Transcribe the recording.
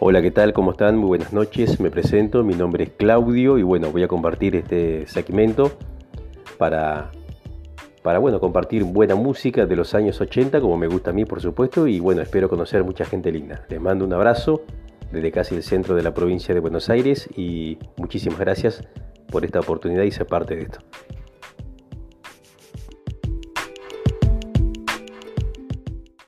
Hola, ¿qué tal? ¿Cómo están? Muy buenas noches. Me presento, mi nombre es Claudio y bueno, voy a compartir este segmento para, para bueno, compartir buena música de los años 80, como me gusta a mí, por supuesto, y bueno, espero conocer mucha gente linda. Les mando un abrazo desde casi el centro de la provincia de Buenos Aires y muchísimas gracias por esta oportunidad y ser parte de esto.